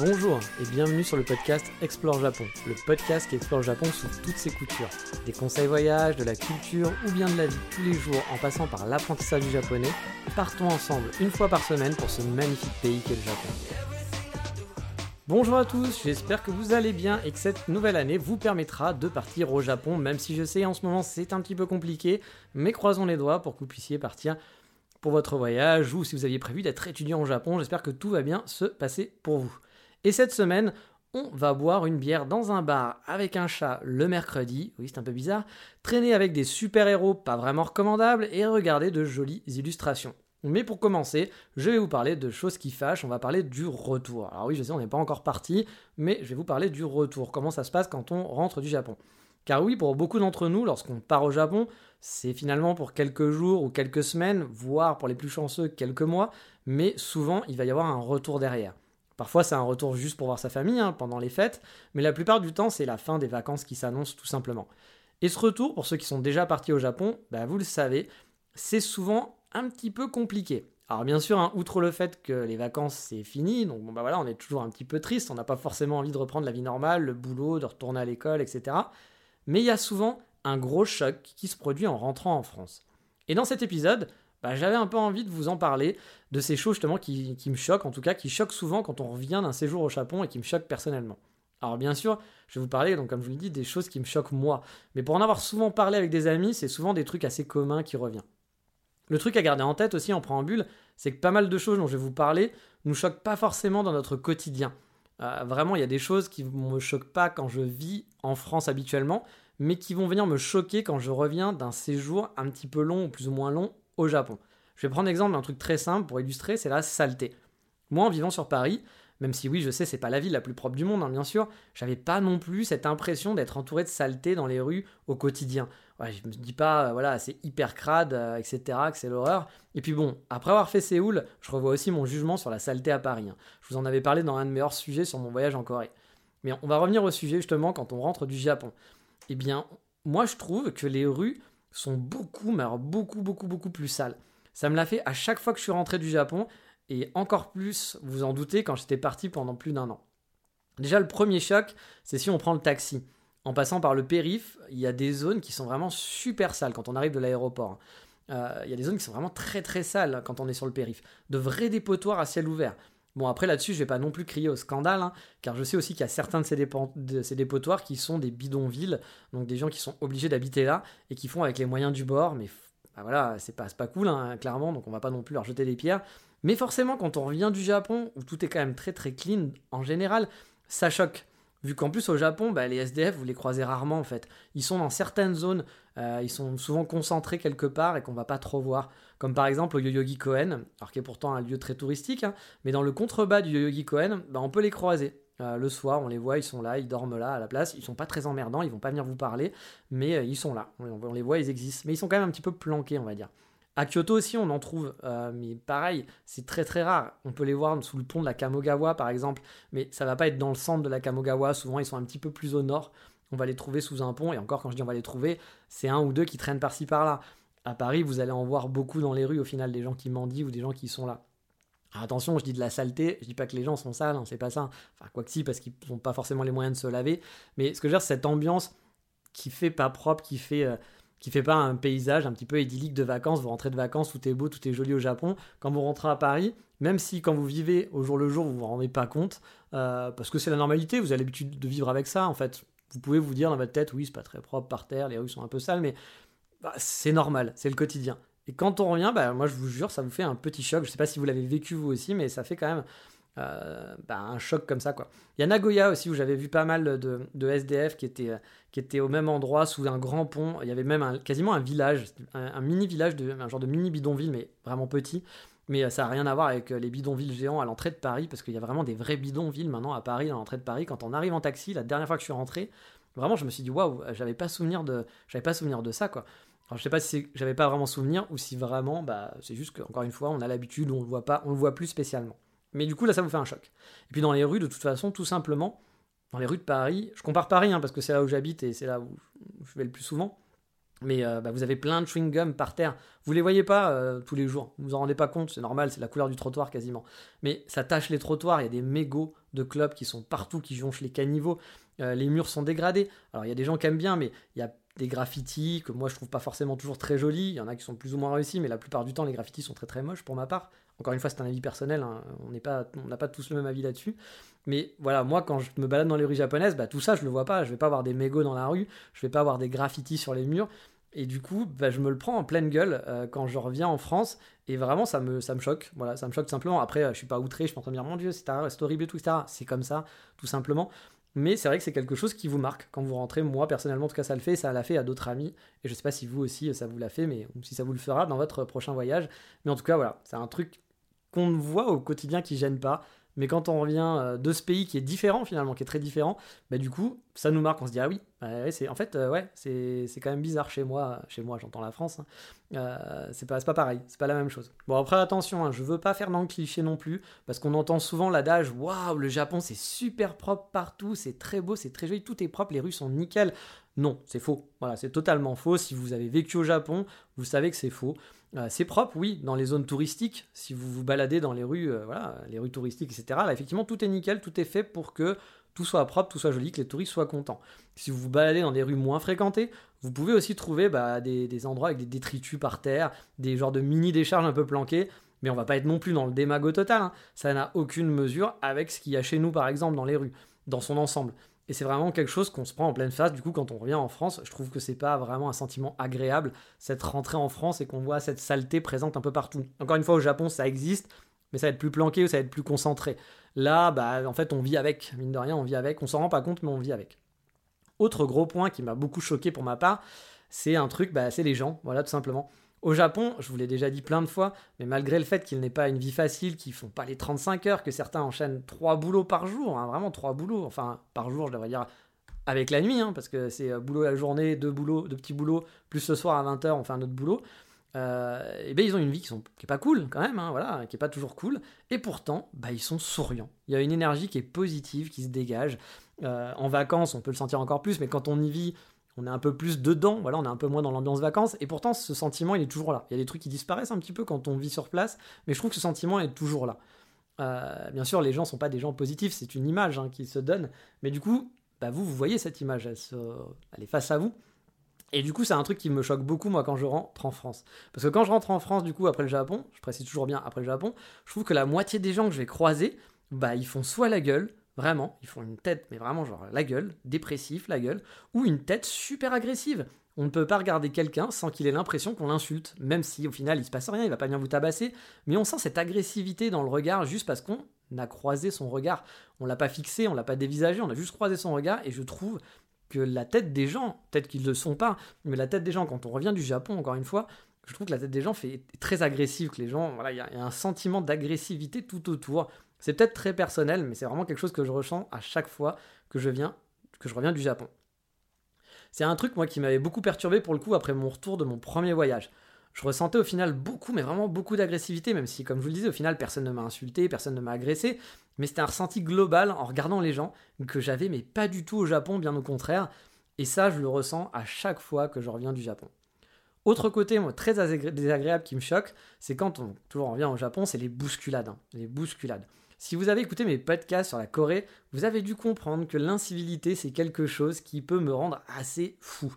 Bonjour et bienvenue sur le podcast Explore Japon, le podcast qui explore Japon sous toutes ses coutures. Des conseils voyage, de la culture ou bien de la vie tous les jours en passant par l'apprentissage du japonais, partons ensemble une fois par semaine pour ce magnifique pays qu'est le Japon. Bonjour à tous, j'espère que vous allez bien et que cette nouvelle année vous permettra de partir au Japon, même si je sais en ce moment c'est un petit peu compliqué, mais croisons les doigts pour que vous puissiez partir pour votre voyage ou si vous aviez prévu d'être étudiant au Japon, j'espère que tout va bien se passer pour vous. Et cette semaine, on va boire une bière dans un bar avec un chat le mercredi, oui c'est un peu bizarre, traîner avec des super-héros pas vraiment recommandables et regarder de jolies illustrations. Mais pour commencer, je vais vous parler de choses qui fâchent, on va parler du retour. Alors oui, je sais, on n'est pas encore parti, mais je vais vous parler du retour, comment ça se passe quand on rentre du Japon. Car oui, pour beaucoup d'entre nous, lorsqu'on part au Japon, c'est finalement pour quelques jours ou quelques semaines, voire pour les plus chanceux quelques mois, mais souvent il va y avoir un retour derrière. Parfois, c'est un retour juste pour voir sa famille hein, pendant les fêtes, mais la plupart du temps, c'est la fin des vacances qui s'annonce tout simplement. Et ce retour, pour ceux qui sont déjà partis au Japon, bah, vous le savez, c'est souvent un petit peu compliqué. Alors bien sûr, hein, outre le fait que les vacances c'est fini, donc bon bah voilà, on est toujours un petit peu triste, on n'a pas forcément envie de reprendre la vie normale, le boulot, de retourner à l'école, etc. Mais il y a souvent un gros choc qui se produit en rentrant en France. Et dans cet épisode, bah, j'avais un peu envie de vous en parler, de ces choses justement qui, me choquent, en tout cas qui choquent souvent quand on revient d'un séjour au Japon et qui me choquent personnellement. Alors bien sûr, je vais vous parler, donc comme je vous le dis, des choses qui me choquent moi. Mais pour en avoir souvent parlé avec des amis, c'est souvent des trucs assez communs qui reviennent. Le truc à garder en tête aussi en préambule, c'est que pas mal de choses dont je vais vous parler nous choquent pas forcément dans notre quotidien. Euh, vraiment, il y a des choses qui ne me choquent pas quand je vis en France habituellement, mais qui vont venir me choquer quand je reviens d'un séjour un petit peu long ou plus ou moins long Japon. Je vais prendre l'exemple d'un truc très simple pour illustrer, c'est la saleté. Moi, en vivant sur Paris, même si oui, je sais, c'est pas la ville la plus propre du monde, hein, bien sûr, j'avais pas non plus cette impression d'être entouré de saleté dans les rues au quotidien. Je me dis pas, euh, voilà, c'est hyper crade, euh, etc., que c'est l'horreur. Et puis bon, après avoir fait Séoul, je revois aussi mon jugement sur la saleté à Paris. hein. Je vous en avais parlé dans un de mes hors sujets sur mon voyage en Corée. Mais on va revenir au sujet justement quand on rentre du Japon. Eh bien, moi je trouve que les rues sont beaucoup, mais alors beaucoup, beaucoup, beaucoup plus sales. Ça me l'a fait à chaque fois que je suis rentré du Japon, et encore plus, vous en doutez, quand j'étais parti pendant plus d'un an. Déjà, le premier choc, c'est si on prend le taxi. En passant par le périph', il y a des zones qui sont vraiment super sales quand on arrive de l'aéroport. Euh, il y a des zones qui sont vraiment très très sales quand on est sur le périph'. De vrais dépotoirs à ciel ouvert. Bon, après là-dessus, je vais pas non plus crier au scandale, hein, car je sais aussi qu'il y a certains de ces, dépotoirs qui sont des bidonvilles, donc des gens qui sont obligés d'habiter là et qui font avec les moyens du bord, mais bah voilà, c'est pas, c'est pas cool, hein, clairement, donc on va pas non plus leur jeter des pierres. Mais forcément, quand on revient du Japon, où tout est quand même très très clean en général, ça choque. Vu qu'en plus au Japon, bah, les SDF, vous les croisez rarement en fait. Ils sont dans certaines zones, euh, ils sont souvent concentrés quelque part et qu'on va pas trop voir. Comme par exemple au Yoyogi Koen, alors qui est pourtant un lieu très touristique, hein, mais dans le contrebas du Yoyogi Koen, bah, on peut les croiser. Euh, le soir, on les voit, ils sont là, ils dorment là à la place. Ils sont pas très emmerdants, ils vont pas venir vous parler, mais euh, ils sont là. On, on les voit, ils existent. Mais ils sont quand même un petit peu planqués, on va dire. À Kyoto aussi, on en trouve, euh, mais pareil, c'est très très rare. On peut les voir sous le pont de la Kamogawa, par exemple, mais ça va pas être dans le centre de la Kamogawa. Souvent, ils sont un petit peu plus au nord. On va les trouver sous un pont, et encore, quand je dis on va les trouver, c'est un ou deux qui traînent par-ci par-là. À Paris, vous allez en voir beaucoup dans les rues, au final, des gens qui mendient ou des gens qui sont là. Alors attention, je dis de la saleté, je dis pas que les gens sont sales, hein, c'est pas ça. Enfin, quoi que si, parce qu'ils n'ont pas forcément les moyens de se laver. Mais ce que je veux dire, c'est cette ambiance qui fait pas propre, qui fait. euh, qui fait pas un paysage un petit peu idyllique de vacances. Vous rentrez de vacances, tout est beau, tout est joli au Japon. Quand vous rentrez à Paris, même si quand vous vivez au jour le jour, vous vous rendez pas compte, euh, parce que c'est la normalité, vous avez l'habitude de vivre avec ça, en fait. Vous pouvez vous dire dans votre tête, oui, c'est pas très propre par terre, les rues sont un peu sales, mais bah, c'est normal, c'est le quotidien. Et quand on revient, bah, moi je vous jure, ça vous fait un petit choc. Je sais pas si vous l'avez vécu vous aussi, mais ça fait quand même euh, bah, un choc comme ça quoi. Il y a Nagoya aussi où j'avais vu pas mal de, SDF qui étaient, qui étaient au même endroit sous un grand pont. Il y avait même quasiment un village, un, mini village, de, un genre de mini bidonville mais vraiment petit. Mais ça n'a rien à voir avec les bidonvilles géants à l'entrée de Paris, parce qu'il y a vraiment des vrais bidonvilles maintenant à Paris, à l'entrée de Paris. Quand on arrive en taxi, la dernière fois que je suis rentré, vraiment, je me suis dit, waouh, j'avais pas souvenir de, pas souvenir de ça, quoi. Alors je sais pas si j'avais pas vraiment souvenir ou si vraiment, bah, c'est juste qu'encore une fois, on a l'habitude, on le voit pas, on le voit plus spécialement. Mais du coup, là, ça vous fait un choc. Et puis dans les rues, de toute façon, tout simplement, dans les rues de Paris, je compare Paris hein, parce que c'est là où j'habite et c'est là où je vais le plus souvent. Mais euh, bah, vous avez plein de chewing-gum par terre. Vous les voyez pas euh, tous les jours. Vous vous en rendez pas compte, c'est normal, c'est la couleur du trottoir quasiment. Mais ça tâche les trottoirs. Il y a des mégots de clubs qui sont partout, qui jonchent les caniveaux. Euh, les murs sont dégradés. Alors il y a des gens qui aiment bien, mais il y a des graffitis que moi je trouve pas forcément toujours très jolis. Il y en a qui sont plus ou moins réussis, mais la plupart du temps les graffitis sont très très moches pour ma part. Encore une fois, c'est un avis personnel, hein. on n'a pas tous le même avis là-dessus. Mais voilà, moi quand je me balade dans les rues japonaises, bah, tout ça je le vois pas. Je vais pas avoir des mégots dans la rue, je vais pas avoir des graffitis sur les murs. Et du coup, bah, je me le prends en pleine gueule euh, quand je reviens en France. Et vraiment, ça me, ça me choque. Voilà, ça me choque simplement. Après, euh, je suis pas outré, je suis en train dire, mon Dieu, c'est horrible et tout, etc. C'est comme ça, tout simplement. Mais c'est vrai que c'est quelque chose qui vous marque quand vous rentrez. Moi, personnellement, en tout cas, ça le fait. Ça l'a fait à d'autres amis. Et je sais pas si vous aussi, ça vous l'a fait, mais si ça vous le fera dans votre prochain voyage. Mais en tout cas, voilà, c'est un truc qu'on voit au quotidien qui gêne pas. Mais quand on revient euh, de ce pays qui est différent finalement, qui est très différent, bah du coup, ça nous marque. On se dit ah oui, bah c'est en fait euh, ouais, c'est quand même bizarre chez moi. Chez moi, j'entends la France. Hein. Euh, c'est pas pas pareil, c'est pas la même chose. Bon après attention, hein, je veux pas faire dans non plus, parce qu'on entend souvent l'adage waouh le Japon c'est super propre partout, c'est très beau, c'est très joli, tout est propre, les rues sont nickel. Non, c'est faux. Voilà, c'est totalement faux. Si vous avez vécu au Japon, vous savez que c'est faux. Euh, c'est propre, oui, dans les zones touristiques. Si vous vous baladez dans les rues, euh, voilà, les rues touristiques, etc. Effectivement, tout est nickel, tout est fait pour que tout soit propre, tout soit joli, que les touristes soient contents. Si vous vous baladez dans des rues moins fréquentées, vous pouvez aussi trouver bah, des, endroits avec des détritus par terre, des genres de mini décharges un peu planquées. Mais on va pas être non plus dans le démago total. Hein. Ça n'a aucune mesure avec ce qu'il y a chez nous, par exemple, dans les rues, dans son ensemble. Et c'est vraiment quelque chose qu'on se prend en pleine face. Du coup, quand on revient en France, je trouve que c'est pas vraiment un sentiment agréable, cette rentrée en France et qu'on voit cette saleté présente un peu partout. Encore une fois, au Japon, ça existe, mais ça va être plus planqué ou ça va être plus concentré. Là, bah, en fait, on vit avec. Mine de rien, on vit avec. On s'en rend pas compte, mais on vit avec. Autre gros point qui m'a beaucoup choqué pour ma part, c'est un truc, bah, c'est les gens. Voilà, tout simplement. Au Japon, je vous l'ai déjà dit plein de fois, mais malgré le fait qu'ils n'aient pas une vie facile, qu'ils font pas les 35 heures, que certains enchaînent 3 boulots par jour, hein, vraiment 3 boulots, enfin par jour je devrais dire avec la nuit, hein, parce que c'est euh, boulot à la journée, deux boulots, deux petits boulots, plus ce soir à 20h on fait un autre boulot. Euh, et ben ils ont une vie qui, sont, est pas cool quand même, hein, voilà, qui est pas toujours cool, et pourtant bah, ils sont souriants. Il y a une énergie qui est positive, qui se dégage. Euh, en vacances, on peut le sentir encore plus, mais quand on y vit, on est un peu plus dedans, voilà, on est un peu moins dans l'ambiance vacances, et pourtant ce sentiment il est toujours là. Il y a des trucs qui disparaissent un petit peu quand on vit sur place, mais je trouve que ce sentiment est toujours là. Euh, bien sûr, les gens sont pas des gens positifs, c'est une image hein, qu'ils se donnent, mais du coup, bah vous, vous voyez cette image, elle, est face à vous. Et du coup, c'est un truc qui me choque beaucoup, moi, quand je rentre en France. Parce que quand je rentre en France, du coup, après le Japon, je précise toujours bien après le Japon, je trouve que la moitié des gens que je vais croiser, bah, ils font soit la gueule, Vraiment, ils font une tête, mais vraiment genre la gueule, dépressif, la gueule, ou une tête super agressive. On ne peut pas regarder quelqu'un sans qu'il ait l'impression qu'on l'insulte, même si au final il se passe rien, il va pas venir vous tabasser, mais on sent cette agressivité dans le regard juste parce qu'on a croisé son regard. On l'a pas fixé, on l'a pas dévisagé, on a juste croisé son regard, et je trouve que la tête des gens, peut-être qu'ils ne le sont pas, mais la tête des gens, quand on revient du Japon, encore une fois, je trouve que la tête des gens fait très agressive, que les gens, voilà, il y, a un sentiment d'agressivité tout autour. C'est peut-être très personnel, mais c'est vraiment quelque chose que je ressens à chaque fois que je viens, que je reviens du Japon. C'est un truc moi qui m'avait beaucoup perturbé pour le coup après mon retour de mon premier voyage. Je ressentais au final beaucoup, mais vraiment beaucoup d'agressivité, même si, comme je vous le disais, au final, personne ne m'a insulté, personne ne m'a agressé, mais c'était un ressenti global en regardant les gens que j'avais, mais pas du tout au Japon, bien au contraire. Et ça, je le ressens à chaque fois que je reviens du Japon. Autre côté, moi, très désagréable qui me choque, c'est quand on toujours revient au Japon, c'est les bousculades. Hein. les bousculades. Si vous avez écouté mes podcasts sur la Corée, vous avez dû comprendre que l'incivilité, c'est quelque chose qui peut me rendre assez fou.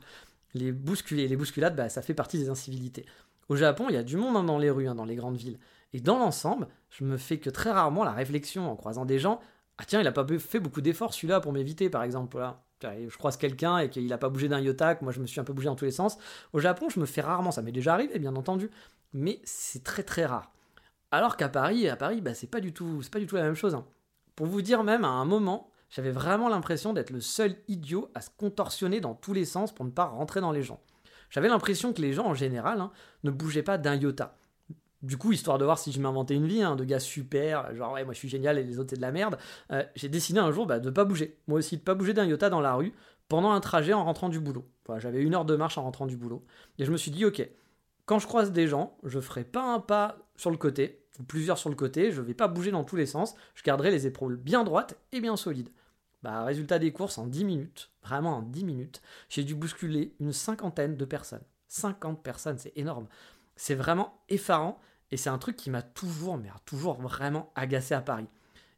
Les les bousculades, bah, ça fait partie des incivilités. Au Japon, il y a du monde hein, dans les rues, hein, dans les grandes villes. Et dans l'ensemble, je me fais que très rarement la réflexion en croisant des gens. Ah tiens, il a pas fait beaucoup d'efforts celui-là pour m'éviter, par exemple. Je croise quelqu'un et qu'il n'a pas bougé d'un iota, moi je me suis un peu bougé dans tous les sens. Au Japon, je me fais rarement, ça m'est déjà arrivé bien entendu, mais c'est très très rare. Alors qu'à Paris, à Paris, bah, c'est pas du tout, c'est pas du tout la même chose. Hein. Pour vous dire même, à un moment, j'avais vraiment l'impression d'être le seul idiot à se contorsionner dans tous les sens pour ne pas rentrer dans les gens. J'avais l'impression que les gens en général hein, ne bougeaient pas d'un iota. du coup, histoire de voir si je m'inventais une vie, hein, de gars super, genre ouais, moi je suis génial et les autres c'est de la merde, euh, j'ai décidé un jour bah, de pas bouger. Moi aussi, de pas bouger d'un iota dans la rue pendant un trajet en rentrant du boulot. J'avais une heure de marche en rentrant du boulot. Et je me suis dit, ok, quand je croise des gens, je ferai pas un pas sur le côté, plusieurs sur le côté, je vais pas bouger dans tous les sens, je garderai les épaules bien droites et bien solides. Bah, résultat des courses, en 10 minutes, vraiment en 10 minutes, j'ai dû bousculer une cinquantaine de personnes. 50 personnes, c'est énorme. C'est vraiment effarant et c'est un truc qui m'a toujours, mais toujours vraiment agacé à Paris.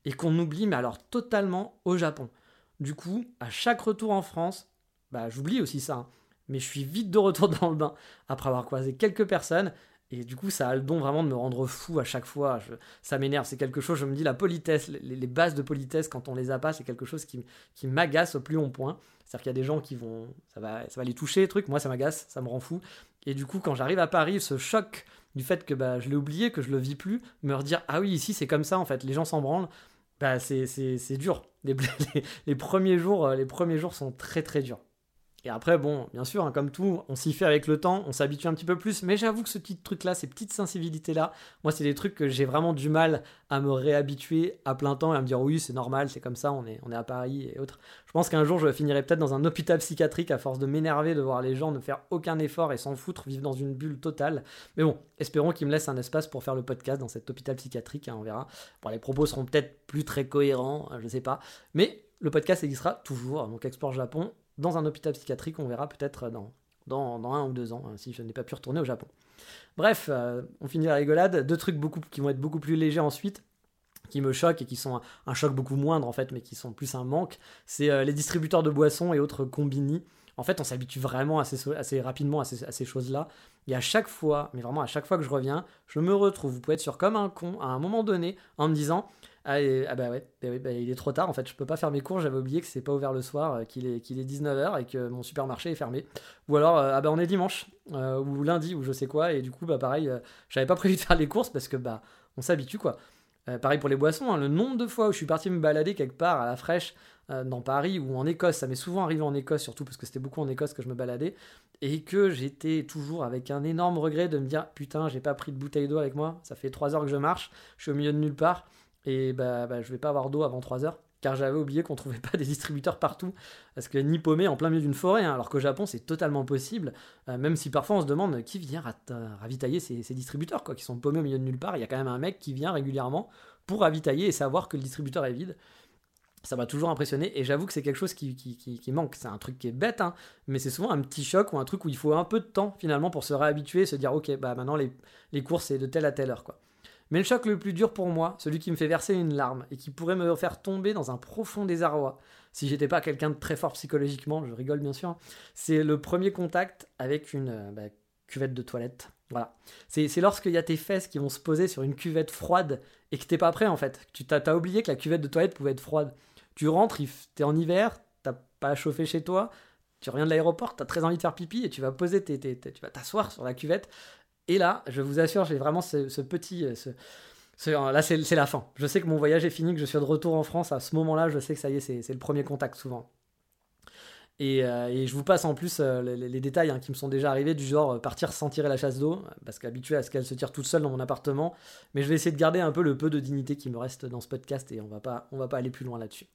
Et qu'on oublie, mais alors totalement au Japon. Du coup, à chaque retour en France, bah j'oublie aussi ça. Hein. mais je suis vite de retour dans le bain après avoir croisé quelques personnes. Et du coup, ça a le don vraiment de me rendre fou à chaque fois. ça m'énerve. C'est quelque chose, je me dis, la politesse, les, bases de politesse, quand on les a pas, c'est quelque chose qui, m'agace au plus long point. C'est-à-dire qu'il y a des gens qui vont. Ça va, ça va les toucher, truc. Moi, ça m'agace, ça me rend fou. Et du coup, quand j'arrive à Paris, ce choc du fait que bah, je l'ai oublié, que je le vis plus, me redire ah oui ici c'est comme ça en fait, les gens s'en branlent, bah c'est dur. Les, les, premiers jours, euh, les premiers jours sont très très durs. Et après, bon, bien sûr, hein, comme tout, on s'y fait avec le temps, on s'habitue un petit peu plus, mais j'avoue que ce petit truc-là, ces petites sensibilités-là, moi, c'est des trucs que j'ai vraiment du mal à me réhabituer à plein temps et à me dire oui, c'est normal, c'est comme ça, on est, à Paris et autres. Je pense qu'un jour, je finirai peut-être dans un hôpital psychiatrique à force de m'énerver de voir les gens ne faire aucun effort et s'en foutre, vivre dans une bulle totale. Mais bon, espérons qu'ils me laissent un espace pour faire le podcast dans cet hôpital psychiatrique, hein, on verra. Bon, les propos seront peut-être plus très cohérents, je sais pas, mais le podcast existera toujours, donc Explore Japon, dans un hôpital psychiatrique, on verra peut-être dans, un ou deux ans, hein, si je n'ai pas pu retourner au Japon. Bref, euh, on finit la rigolade. Deux trucs beaucoup, qui vont être beaucoup plus légers ensuite qui me choquent et qui sont un, choc beaucoup moindre en fait, mais qui sont plus un manque, c'est euh, les distributeurs de boissons et autres combini. En fait, on s'habitue vraiment assez, assez rapidement à ces, choses-là. Et à chaque fois, mais vraiment à chaque fois que je reviens, je me retrouve, vous pouvez être sûr comme un con, à un moment donné, en me disant ah, ah, bah ouais, bah bah il est trop tard en fait, je peux pas faire mes cours, j'avais oublié que c'est pas ouvert le soir, euh, qu'il est, qu'il est 19h et que mon supermarché est fermé. Ou alors, euh, ah bah on est dimanche, euh, ou lundi, ou je sais quoi, et du coup, bah pareil, j'avais pas prévu de faire les courses parce que bah on s'habitue quoi. pareil pour les boissons, hein, le nombre de fois où je suis parti me balader quelque part à la fraîche dans Paris ou en Écosse, ça m'est souvent arrivé en Écosse surtout parce que c'était beaucoup en Écosse que je me baladais, et que j'étais toujours avec un énorme regret de me dire putain, j'ai pas pris de bouteille d'eau avec moi, ça fait 3 heures que je marche, je suis au milieu de nulle part. Et bah, bah, je vais pas avoir d'eau avant 3 heures, car j'avais oublié qu'on trouvait pas des distributeurs partout, parce que ni paumé en plein milieu d'une forêt, hein, alors qu'au Japon c'est totalement possible, euh, même si parfois on se demande qui vient ravitailler ces, distributeurs, quoi, qui sont paumés au milieu de nulle part, il y a quand même un mec qui vient régulièrement pour ravitailler et savoir que le distributeur est vide. Ça m'a toujours impressionné et j'avoue que c'est quelque chose qui, manque. C'est un truc qui est bête, hein, mais c'est souvent un petit choc ou un truc où il faut un peu de temps finalement pour se réhabituer, se dire ok, bah maintenant les, les courses c'est de telle à telle heure. quoi. Mais le choc le plus dur pour moi, celui qui me fait verser une larme et qui pourrait me faire tomber dans un profond désarroi, si j'étais pas quelqu'un de très fort psychologiquement, je rigole bien sûr, c'est le premier contact avec une euh, bah, cuvette de toilette. Voilà. C'est lorsqu'il y a tes fesses qui vont se poser sur une cuvette froide et que t'es pas prêt en fait. Tu t'as as oublié que la cuvette de toilette pouvait être froide. Tu rentres, t'es en hiver, t'as pas à chauffer chez toi, tu reviens de l'aéroport, t'as très envie de faire pipi et tu vas poser tu vas t'asseoir sur la cuvette et là, je vous assure, j'ai vraiment ce, petit. Euh, ce, là, c'est la fin. Je sais que mon voyage est fini, que je suis de retour en France. À ce moment-là, je sais que ça y est, c'est le premier contact souvent. Et, euh, je vous passe en plus euh, les, détails hein, qui me sont déjà arrivés, du genre partir sans tirer la chasse d'eau, parce qu'habitué à ce qu'elle se tire toute seule dans mon appartement. Mais je vais essayer de garder un peu le peu de dignité qui me reste dans ce podcast et on va pas, on va pas aller plus loin là-dessus.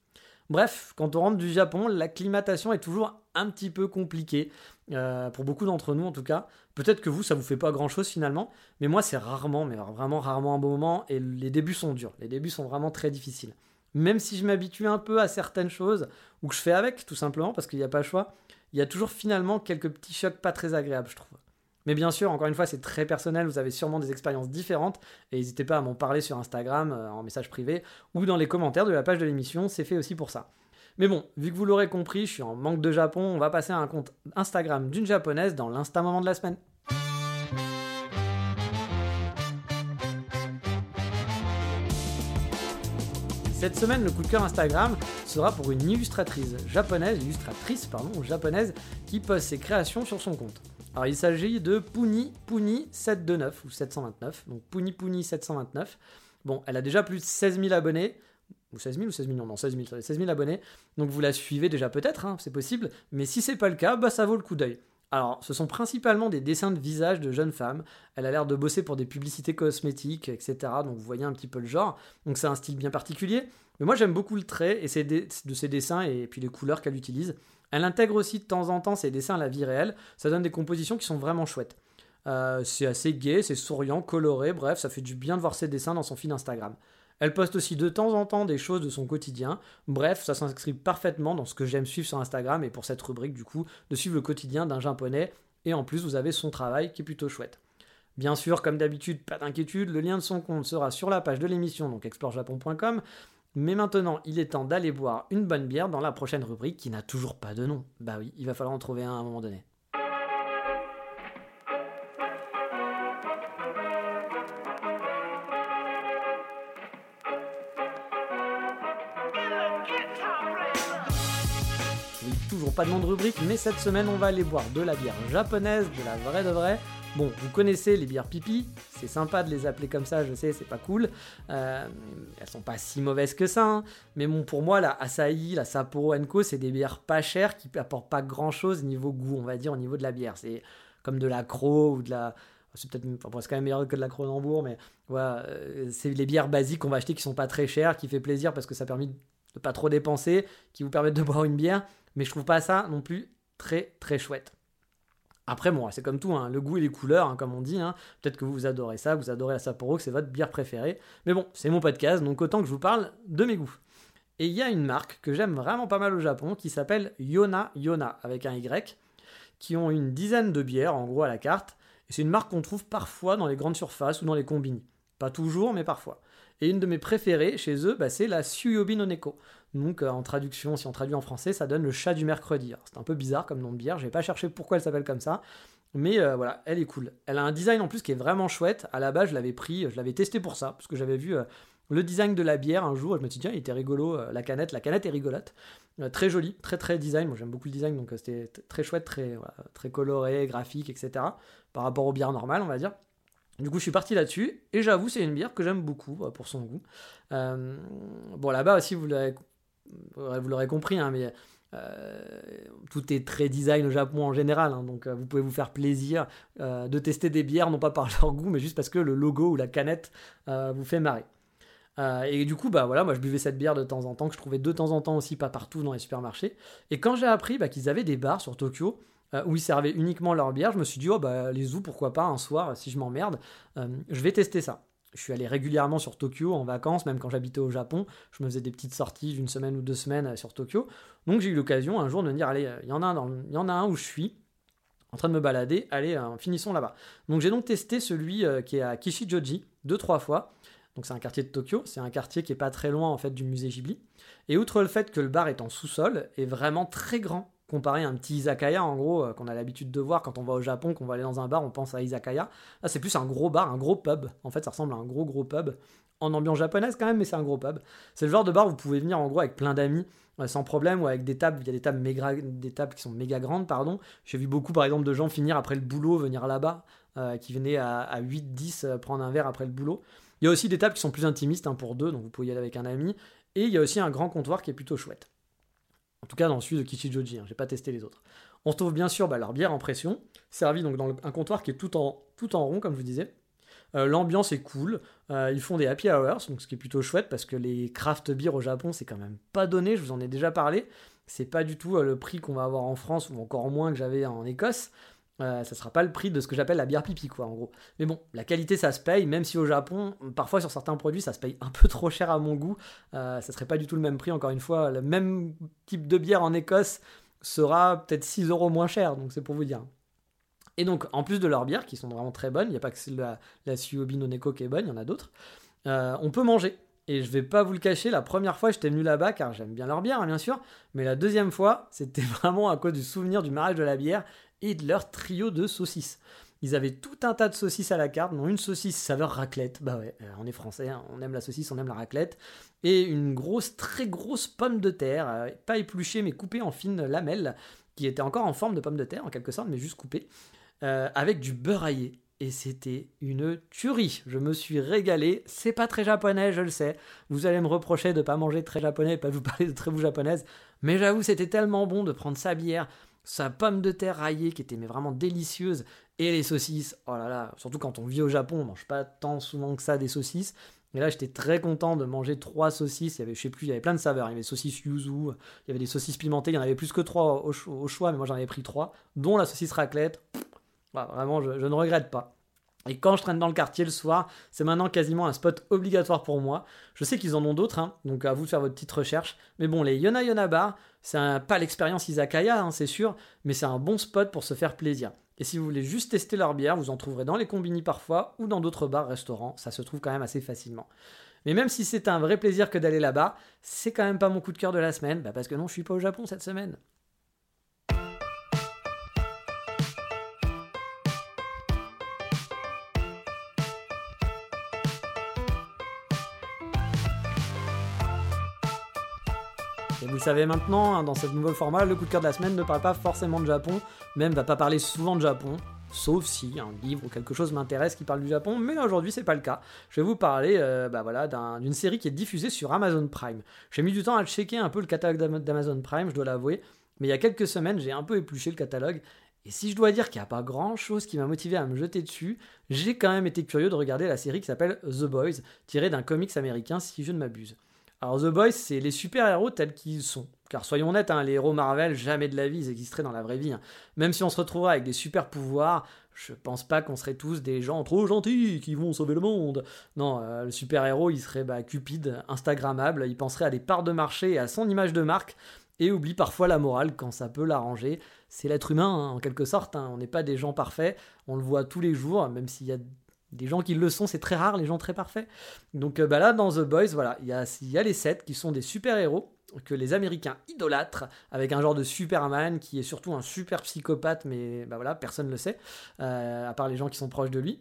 Bref, quand on rentre du Japon, l'acclimatation est toujours un petit peu compliquée, euh, pour beaucoup d'entre nous en tout cas. Peut-être que vous, ça vous fait pas grand-chose finalement, mais moi c'est rarement, mais vraiment rarement un bon moment, et les débuts sont durs, les débuts sont vraiment très difficiles. Même si je m'habitue un peu à certaines choses, ou que je fais avec tout simplement, parce qu'il n'y a pas le choix, il y a toujours finalement quelques petits chocs pas très agréables, je trouve. Mais bien sûr, encore une fois, c'est très personnel, vous avez sûrement des expériences différentes, et n'hésitez pas à m'en parler sur Instagram, euh, en message privé, ou dans les commentaires de la page de l'émission, c'est fait aussi pour ça. Mais bon, vu que vous l'aurez compris, je suis en manque de Japon, on va passer à un compte Instagram d'une japonaise dans l'instant moment de la semaine. Cette semaine, le coup de cœur Instagram sera pour une illustratrice japonaise, illustratrice pardon, japonaise, qui poste ses créations sur son compte. Alors il s'agit de Puni Puni 729 ou 729, donc Puni Puni 729. Bon, elle a déjà plus de 16 000 abonnés, ou 16 000 ou 16 millions, non 16 000, 16 000 abonnés, donc vous la suivez déjà peut-être, hein, c'est possible, mais si c'est pas le cas, bah ça vaut le coup d'œil. Alors, ce sont principalement des dessins de visage de jeunes femmes. Elle a l'air de bosser pour des publicités cosmétiques, etc. Donc vous voyez un petit peu le genre. Donc c'est un style bien particulier. Mais moi j'aime beaucoup le trait et de ses dessins et puis les couleurs qu'elle utilise. Elle intègre aussi de temps en temps ses dessins à la vie réelle. Ça donne des compositions qui sont vraiment chouettes. Euh, c'est assez gai, c'est souriant, coloré, bref, ça fait du bien de voir ses dessins dans son fil Instagram. Elle poste aussi de temps en temps des choses de son quotidien. Bref, ça s'inscrit parfaitement dans ce que j'aime suivre sur Instagram et pour cette rubrique du coup, de suivre le quotidien d'un japonais. Et en plus, vous avez son travail qui est plutôt chouette. Bien sûr, comme d'habitude, pas d'inquiétude, le lien de son compte sera sur la page de l'émission, donc explorejapon.com. Mais maintenant, il est temps d'aller boire une bonne bière dans la prochaine rubrique qui n'a toujours pas de nom. Bah oui, il va falloir en trouver un à un moment donné. Pas de nom de rubrique, mais cette semaine on va aller boire de la bière japonaise, de la vraie de vraie. Bon, vous connaissez les bières pipi, c'est sympa de les appeler comme ça, je sais, c'est pas cool. Euh, elles sont pas si mauvaises que ça, hein. mais bon, pour moi, la Asahi, la Sapporo Enko, c'est des bières pas chères qui apportent pas grand chose niveau goût, on va dire, au niveau de la bière. C'est comme de la Cro ou de la. C'est peut-être enfin, quand même meilleur que de la Cronenbourg, mais voilà, euh, c'est les bières basiques qu'on va acheter qui sont pas très chères, qui fait plaisir parce que ça permet de pas trop dépenser, qui vous permettent de boire une bière mais je trouve pas ça non plus très très chouette. Après, bon, c'est comme tout, hein, le goût et les couleurs, hein, comme on dit. Hein. Peut-être que vous adorez ça, vous adorez la Sapporo, que c'est votre bière préférée. Mais bon, c'est mon podcast, donc autant que je vous parle de mes goûts. Et il y a une marque que j'aime vraiment pas mal au Japon qui s'appelle Yona Yona, avec un Y, qui ont une dizaine de bières, en gros, à la carte. Et c'est une marque qu'on trouve parfois dans les grandes surfaces ou dans les combini. Pas toujours, mais parfois. Et une de mes préférées chez eux, bah, c'est la Suyobi no Neko. Donc euh, en traduction, si on traduit en français, ça donne le chat du mercredi. C'est un peu bizarre comme nom de bière, j'ai pas cherché pourquoi elle s'appelle comme ça. Mais euh, voilà, elle est cool. Elle a un design en plus qui est vraiment chouette. À la base, je l'avais pris, je l'avais testé pour ça, parce que j'avais vu euh, le design de la bière un jour. Je me suis dit, tiens, il était rigolo, la canette. La canette est rigolote. très jolie, très très design. Moi, j'aime beaucoup le design, donc c'était très chouette, très, très coloré, graphique, etc. Par rapport aux bières normales, on va dire. Du coup, je suis parti là-dessus, et j'avoue, c'est une bière que j'aime beaucoup pour son goût. bon, là-bas aussi, vous l'avez vous l'aurez compris, hein, mais euh, tout est très design au Japon en général, hein, donc euh, vous pouvez vous faire plaisir euh, de tester des bières, non pas par leur goût, mais juste parce que le logo ou la canette vous fait marrer. et du coup, bah voilà, moi je buvais cette bière de temps en temps, que je trouvais de temps en temps aussi pas partout dans les supermarchés. Et quand j'ai appris bah, qu'ils avaient des bars sur Tokyo où ils servaient uniquement leur bière, je me suis dit, oh bah les zou, pourquoi pas, un soir, si je m'emmerde, je vais tester ça je suis allé régulièrement sur Tokyo en vacances, même quand j'habitais au Japon. Je me faisais des petites sorties d'une semaine ou deux semaines euh, sur Tokyo. Donc j'ai eu l'occasion un jour de me dire, allez, euh, il y, en a un il y en a un où je suis, en train de me balader, allez, euh, finissons là-bas. Donc j'ai donc testé celui qui est à Kishijoji, deux, trois fois. Donc c'est un quartier de Tokyo, c'est un quartier qui est pas très loin en fait du musée Ghibli. Et outre le fait que le bar est en sous-sol, est vraiment très grand comparé à un petit izakaya en gros euh, qu'on a l'habitude de voir quand on va au Japon, qu'on va aller dans un bar, on pense à izakaya. Là, c'est plus un gros bar, un gros pub. En fait, ça ressemble à un gros gros pub en ambiance japonaise quand même, mais c'est un gros pub. C'est le genre de bar où vous pouvez venir en gros avec plein d'amis euh, sans problème ou avec des tables, il y a des tables, méga, des tables qui sont méga grandes, pardon. J'ai vu beaucoup par exemple de gens finir après le boulot, venir là-bas, euh, qui venaient à, 8-10 prendre un verre après le boulot. Il y a aussi des tables qui sont plus intimistes, hein, pour deux, donc vous pouvez y aller avec un ami. Et il y a aussi un grand comptoir qui est plutôt chouette. En tout cas dans celui de Kichijoji, hein, j'ai pas testé les autres. On trouve bien sûr bah, leur bière en pression, servie donc dans un comptoir qui est tout en, rond, comme je vous disais. Euh, l'ambiance est cool. Euh, ils font des happy hours, ce qui est plutôt chouette parce que les craft beer au Japon, c'est quand même pas donné. Je vous en ai déjà parlé. C'est pas du tout euh, le prix qu'on va avoir en France ou encore moins que j'avais en Écosse. Euh, ça sera pas le prix de ce que j'appelle la bière pipi, quoi, en gros. Mais bon, la qualité, ça se paye, même si au Japon, parfois sur certains produits, ça se paye un peu trop cher à mon goût. Euh, ça serait pas du tout le même prix, encore une fois. Le même type de bière en Écosse sera peut-être 6 euros moins cher, donc c'est pour vous dire. Et donc, en plus de leurs bières, qui sont vraiment très bonnes, il n'y a pas que la, la Suyobi Neko qui est bonne, il y en a d'autres, euh, on peut manger. Et je vais pas vous le cacher, la première fois j'étais venu là-bas, car j'aime bien leur bière, hein, bien sûr, mais la deuxième fois, c'était vraiment à cause du souvenir du mariage de la bière et de leur trio de saucisses. Ils avaient tout un tas de saucisses à la carte, dont une saucisse saveur raclette, bah ouais, euh, on est français, hein, on aime la saucisse, on aime la raclette, et une grosse, très grosse pomme de terre, euh, pas épluchée mais coupée en fines lamelles, qui était encore en forme de pomme de terre en quelque sorte, mais juste coupée, euh, avec du beurre aillé. Et c'était une tuerie. Je me suis régalé. C'est pas très japonais, je le sais. Vous allez me reprocher de pas manger très japonais, pas vous parler de très vous japonaise. Mais j'avoue, c'était tellement bon de prendre sa bière, sa pomme de terre raillée qui était mais vraiment délicieuse, et les saucisses. Oh là là, surtout quand on vit au Japon, on mange pas tant souvent que ça des saucisses. Et là, j'étais très content de manger trois saucisses. Il y avait, je sais plus, il y avait plein de saveurs. Il y avait saucisses yuzu, il y avait des saucisses pimentées. Il y en avait plus que trois au, choix, mais moi j'en avais pris trois, dont la saucisse raclette. vraiment, je ne regrette pas. Et quand je traîne dans le quartier le soir, c'est maintenant quasiment un spot obligatoire pour moi. Je sais qu'ils en ont d'autres, hein, donc à vous de faire votre petite recherche. Mais bon, les Yona Yona Bar, c'est pas l'expérience Izakaya, hein, c'est sûr, mais c'est un bon spot pour se faire plaisir. Et si vous voulez juste tester leur bière, vous en trouverez dans les combini parfois ou dans d'autres bars, restaurants, ça se trouve quand même assez facilement. Mais même si c'est un vrai plaisir que d'aller là-bas, c'est quand même pas mon coup de cœur de la semaine, bah parce que non, je suis pas au Japon cette semaine. Le savez maintenant, hein, dans ce nouveau format, le coup de cœur de la semaine ne parle pas forcément de Japon, même va pas parler souvent de Japon, sauf si un livre ou quelque chose m'intéresse qui parle du Japon, mais aujourd'hui c'est pas le cas. Je vais vous parler euh, bah d'une série qui est diffusée sur Amazon Prime. J'ai mis du temps à checker un peu le catalogue d'Amazon Prime, je dois l'avouer, mais il y a quelques semaines j'ai un peu épluché le catalogue, et si je dois dire qu'il n'y a pas grand chose qui m'a motivé à me jeter dessus, j'ai quand même été curieux de regarder la série qui s'appelle The Boys, tirée d'un comics américain si je ne m'abuse. Alors The Boys, c'est les super-héros tels qu'ils sont. Car soyons honnêtes, hein, les héros Marvel, jamais de la vie, ils existeraient dans la vraie vie. Hein. Même si on se retrouverait avec des super-pouvoirs, je pense pas qu'on serait tous des gens trop gentils qui vont sauver le monde. Non, euh, le super-héros, il serait bah, cupide, instagrammable, il penserait à des parts de marché à son image de marque, et oublie parfois la morale quand ça peut l'arranger. C'est l'être humain, hein, en quelque sorte, on n'est pas des gens parfaits, on le voit tous les jours, même s'il y a des gens qui le sont, c'est très rare, les gens très parfaits. Donc euh, bah là, dans The Boys, voilà, il y a, les sept qui sont des super-héros que les Américains idolâtrent, avec un genre de Superman qui est surtout un super psychopathe, mais bah voilà, personne ne le sait, euh, à part les gens qui sont proches de lui.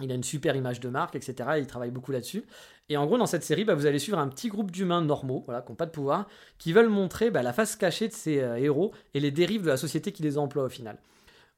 Il a une super image de marque, etc. il travaille beaucoup là-dessus. Et en gros, dans cette série, bah, vous allez suivre un petit groupe d'humains normaux, voilà, qui n'ont pas de pouvoir, qui veulent montrer bah, la face cachée de ces euh, héros et les dérives de la société qui les emploie au final.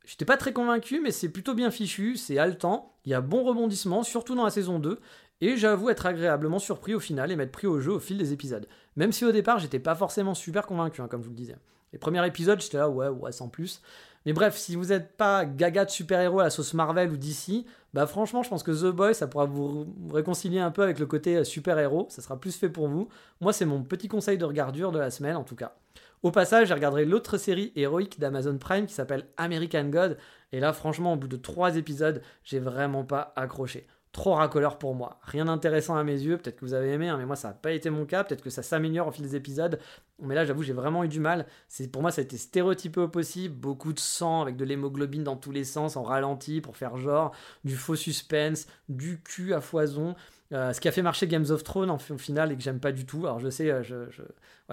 J'étais pas très convaincu, mais c'est plutôt bien fichu, c'est haletant, il y a bon rebondissement, surtout dans la saison 2, et j'avoue être agréablement surpris au final et m'être pris au jeu au fil des épisodes. Même si au départ, j'étais pas forcément super convaincu, hein, comme je vous le disais. Les premiers épisodes, j'étais là, ouais, ouais, sans plus. Mais bref, si vous n'êtes pas gaga de super-héros à la sauce Marvel ou DC, bah franchement, je pense que The Boy, ça pourra vous réconcilier un peu avec le côté euh, super-héros, ça sera plus fait pour vous. Moi, c'est mon petit conseil de regardure de la semaine, en tout cas. Au passage, j'ai regardé l'autre série héroïque d'Amazon Prime qui s'appelle American God. Et là, franchement, au bout de trois épisodes, j'ai vraiment pas accroché. Trop racoleur pour moi. Rien d'intéressant à mes yeux. Peut-être que vous avez aimé, hein, mais moi, ça n'a pas été mon cas. Peut-être que ça s'améliore au fil des épisodes. Mais là, j'avoue, j'ai vraiment eu du mal. Pour moi, ça a été stéréotypé au possible. Beaucoup de sang avec de l'hémoglobine dans tous les sens, en ralenti pour faire genre. Du faux suspense, du cul à foison. Euh, ce qui a fait marcher Games of Thrones au final et que j'aime pas du tout. Alors je sais, euh, je,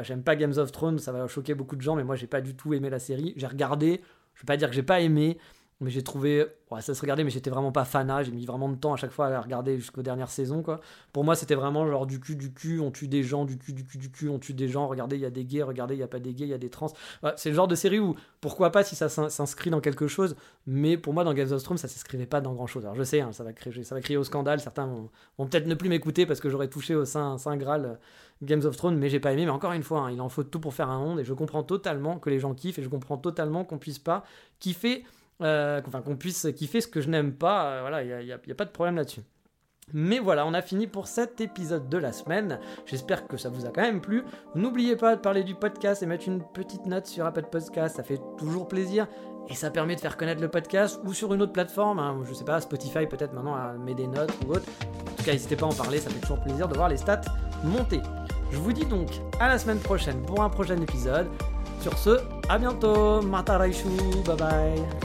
j'aime pas Games of Thrones, ça va choquer beaucoup de gens, mais moi j'ai pas du tout aimé la série. J'ai regardé, je vais pas dire que j'ai pas aimé, mais j'ai trouvé ouais, ça se regardait mais j'étais vraiment pas fanat. J'ai mis vraiment de temps à chaque fois à regarder jusqu'aux dernières saisons quoi. Pour moi c'était vraiment genre du cul du cul on tue des gens du cul du cul du cul on tue des gens. Regardez il y a des gays regardez il y a pas des gays il y a des trans. C'est le genre de série où pourquoi pas si ça s'inscrit dans quelque chose mais pour moi dans Game of Thrones ça s'inscrivait pas dans grand chose alors je sais hein, ça va créer ça va crier au scandale. Certains vont, peut-être ne plus m'écouter parce que j'aurais touché au saint, saint graal euh, Games of Thrones mais j'ai pas aimé. Mais encore une fois hein, il en faut tout pour faire un monde et je comprends totalement que les gens kiffent et je comprends totalement qu'on puisse pas kiffer euh, qu'on puisse kiffer ce que je n'aime pas, euh, voilà, il n'y a, pas de problème là-dessus. Mais voilà, on a fini pour cet épisode de la semaine. J'espère que ça vous a quand même plu. N'oubliez pas de parler du podcast et mettre une petite note sur Apple Podcast, ça fait toujours plaisir. Et ça permet de faire connaître le podcast ou sur une autre plateforme, hein, je sais pas, Spotify peut-être maintenant à mettre des notes ou autre. En tout cas, n'hésitez pas à en parler, ça fait toujours plaisir de voir les stats monter. Je vous dis donc à la semaine prochaine pour un prochain épisode. Sur ce, à bientôt, Mata Raishu, bye bye.